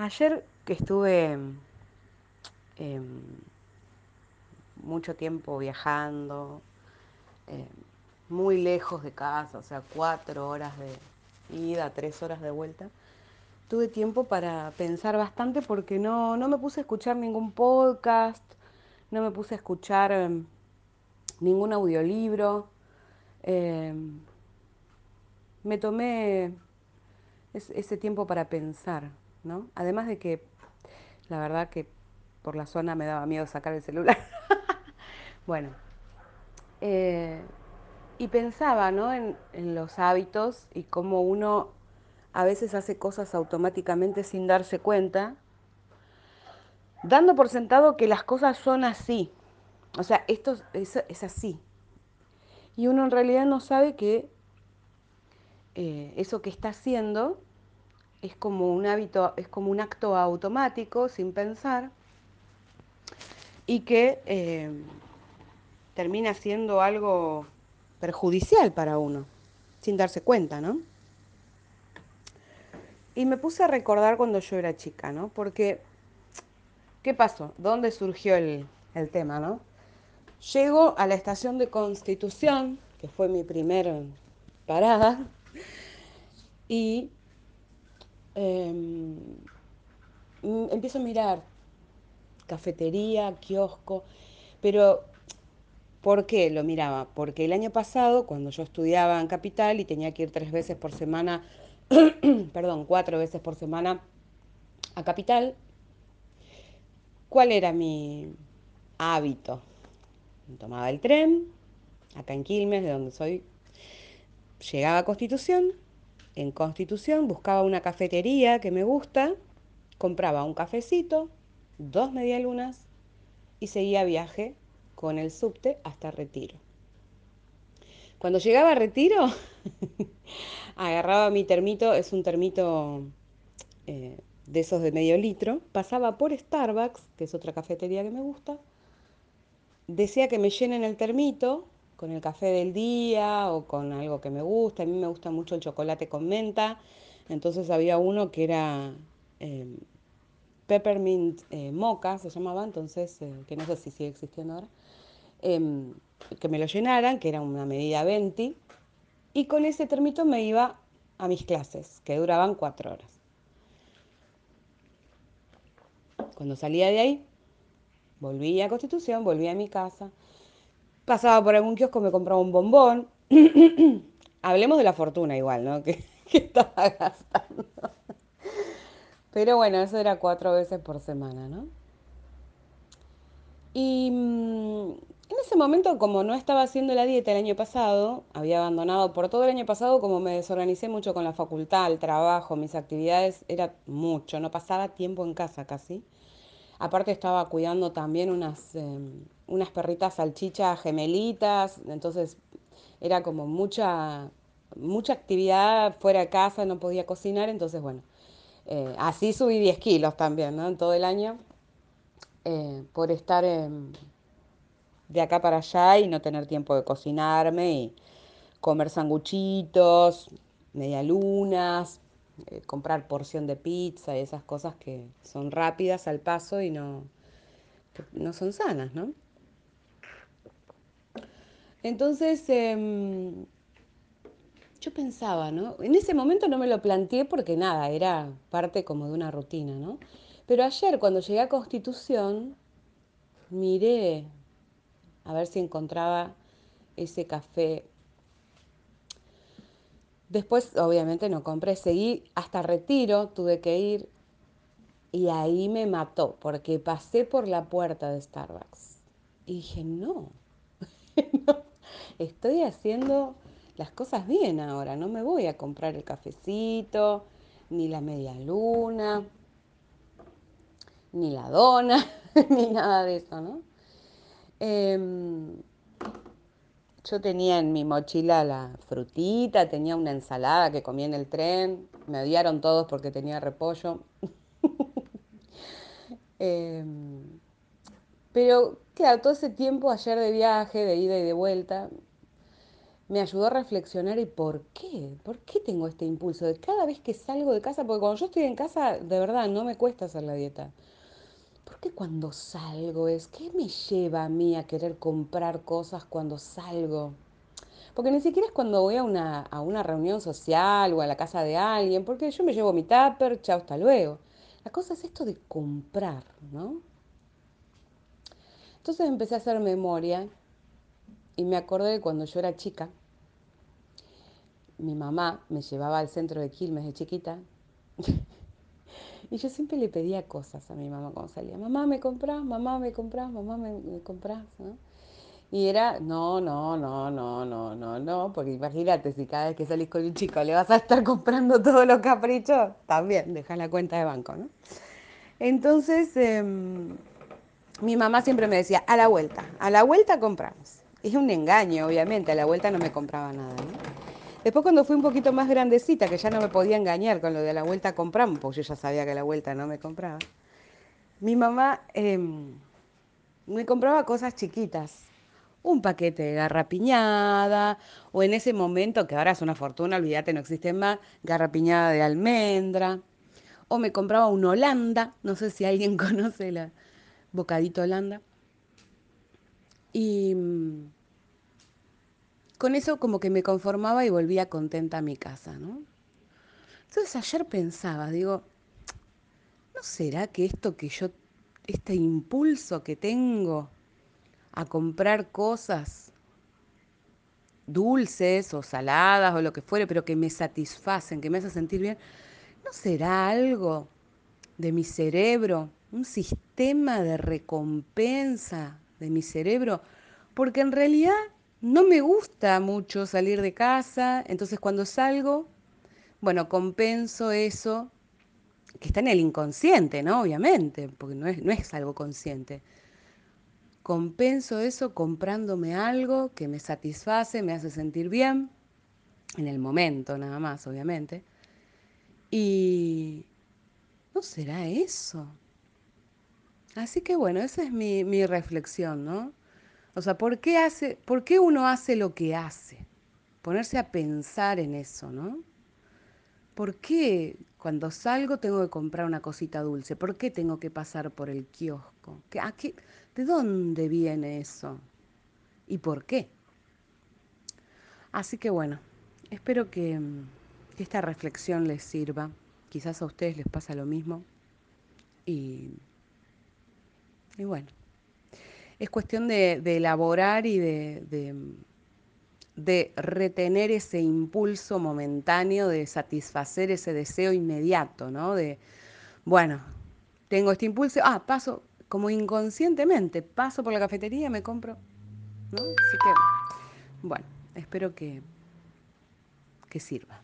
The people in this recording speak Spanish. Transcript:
Ayer que estuve em, mucho tiempo viajando, em, muy lejos de casa, o sea, cuatro horas de ida, tres horas de vuelta, tuve tiempo para pensar bastante porque no, no me puse a escuchar ningún podcast, no me puse a escuchar em, ningún audiolibro. me tomé ese tiempo para pensar, ¿no? Además de que la verdad que por la zona me daba miedo sacar el celular. bueno, eh, y pensaba ¿no? en, en los hábitos y cómo uno a veces hace cosas automáticamente sin darse cuenta, dando por sentado que las cosas son así. O sea, esto es, es así. Y uno en realidad no sabe que eh, eso que está haciendo es como un hábito, es como un acto automático, sin pensar, y que eh, termina siendo algo perjudicial para uno, sin darse cuenta, ¿no? Y me puse a recordar cuando yo era chica, ¿no? Porque, ¿qué pasó? ¿Dónde surgió el, el tema, no? Llego a la estación de Constitución, que fue mi primera parada, y eh, empiezo a mirar cafetería, kiosco, pero ¿por qué lo miraba? Porque el año pasado, cuando yo estudiaba en Capital y tenía que ir tres veces por semana, perdón, cuatro veces por semana a Capital, ¿cuál era mi hábito? Tomaba el tren, acá en Quilmes, de donde soy, llegaba a Constitución, en Constitución buscaba una cafetería que me gusta, compraba un cafecito, dos medialunas y seguía viaje con el subte hasta Retiro. Cuando llegaba a Retiro, agarraba mi termito, es un termito eh, de esos de medio litro, pasaba por Starbucks, que es otra cafetería que me gusta, decía que me llenen el termito con el café del día o con algo que me gusta. A mí me gusta mucho el chocolate con menta. Entonces había uno que era eh, peppermint eh, mocha, se llamaba, entonces, eh, que no sé si sigue existiendo ahora. Em, que me lo llenaran, que era una medida 20. Y con ese termito me iba a mis clases, que duraban cuatro horas. Cuando salía de ahí, volvía a Constitución, volvía a mi casa, pasaba por algún kiosco, me compraba un bombón. Hablemos de la fortuna igual, ¿no? Que, estaba gastando. Pero bueno, eso era cuatro veces por semana, ¿no? Y mmm, en ese momento, como no estaba haciendo la dieta el año pasado, había abandonado por todo el año pasado, como me desorganicé mucho con la facultad, el trabajo, mis actividades, era mucho, no pasaba tiempo en casa casi. Aparte estaba cuidando también unas, eh, unas perritas salchichas gemelitas, entonces era como mucha, mucha actividad fuera de casa, no podía cocinar, entonces bueno, eh, así subí 10 kilos también, ¿no? En todo el año, eh, por estar de acá para allá y no tener tiempo de cocinarme y comer sanguchitos, medialunas, eh, comprar porción de pizza y esas cosas que son rápidas al paso y no, no son sanas, ¿no? Entonces, eh, yo pensaba, ¿no? En ese momento no me lo planteé porque nada, era parte como de una rutina, ¿no? Pero ayer cuando llegué a Constitución, miré a ver si encontraba ese café. Después, obviamente, no compré, seguí hasta retiro, tuve que ir y ahí me mató porque pasé por la puerta de Starbucks y dije, no estoy haciendo las cosas bien ahora, no me voy a comprar el cafecito, ni la media luna, ni la dona, ni nada de eso, ¿no? Eh, yo tenía en mi mochila la frutita, tenía una ensalada que comí en el tren, me odiaron todos porque tenía repollo. eh, pero claro, todo ese tiempo ayer de viaje, de ida y de vuelta, me ayudó a reflexionar y por qué, por qué tengo este impulso de cada vez que salgo de casa, porque cuando yo estoy en casa, de verdad, no me cuesta hacer la dieta. ¿Por qué cuando salgo es, qué me lleva a mí a querer comprar cosas cuando salgo? Porque ni siquiera es cuando voy a una, a una reunión social o a la casa de alguien, porque yo me llevo mi tupper, chao, hasta luego. La cosa es esto de comprar, ¿no? Entonces empecé a hacer memoria y me acordé de cuando yo era chica, mi mamá me llevaba al centro de Quilmes de chiquita y yo siempre le pedía cosas a mi mamá cuando salía. Mamá, ¿me compras? Mamá, ¿me compras? Mamá, ¿me, me compras? ¿no? Y era, no, no, no, no, no, no, no, porque imagínate, si cada vez que salís con un chico le vas a estar comprando todos los caprichos, también dejas la cuenta de banco, ¿no? Entonces, eh, mi mamá siempre me decía, a la vuelta, a la vuelta compramos. Es un engaño, obviamente, a la vuelta no me compraba nada, ¿no? Después cuando fui un poquito más grandecita, que ya no me podía engañar con lo de la vuelta compramos, porque yo ya sabía que la vuelta no me compraba, mi mamá eh, me compraba cosas chiquitas, un paquete de garrapiñada, o en ese momento, que ahora es una fortuna, olvídate, no existe más, garrapiñada de almendra, o me compraba un Holanda, no sé si alguien conoce la bocadito Holanda, y mm, con eso como que me conformaba y volvía contenta a mi casa, ¿no? Entonces ayer pensaba, digo, ¿no será que esto que yo, este impulso que tengo a comprar cosas dulces o saladas o lo que fuere, pero que me satisfacen, que me hacen sentir bien, ¿no será algo de mi cerebro, un sistema de recompensa de mi cerebro? Porque en realidad no me gusta mucho salir de casa, entonces cuando salgo, bueno, compenso eso que está en el inconsciente, ¿no? Obviamente, porque no es, no es algo consciente compenso eso comprándome algo que me satisface, me hace sentir bien, en el momento nada más, obviamente. Y no será eso. Así que bueno, esa es mi, mi reflexión, ¿no? O sea, ¿por qué, hace, ¿por qué uno hace lo que hace? Ponerse a pensar en eso, ¿no? ¿Por qué cuando salgo tengo que comprar una cosita dulce? ¿Por qué tengo que pasar por el kiosco? ¿Qué, a qué, ¿De dónde viene eso? ¿Y por qué? Así que bueno, espero que, que esta reflexión les sirva. Quizás a ustedes les pasa lo mismo. Y, y bueno, es cuestión de, elaborar y de, de, retener ese impulso momentáneo, de satisfacer ese deseo inmediato, ¿no? De, bueno, tengo este impulso, ah, paso, como inconscientemente paso por la cafetería, me compro, ¿no? Así que, bueno, espero que, que sirva.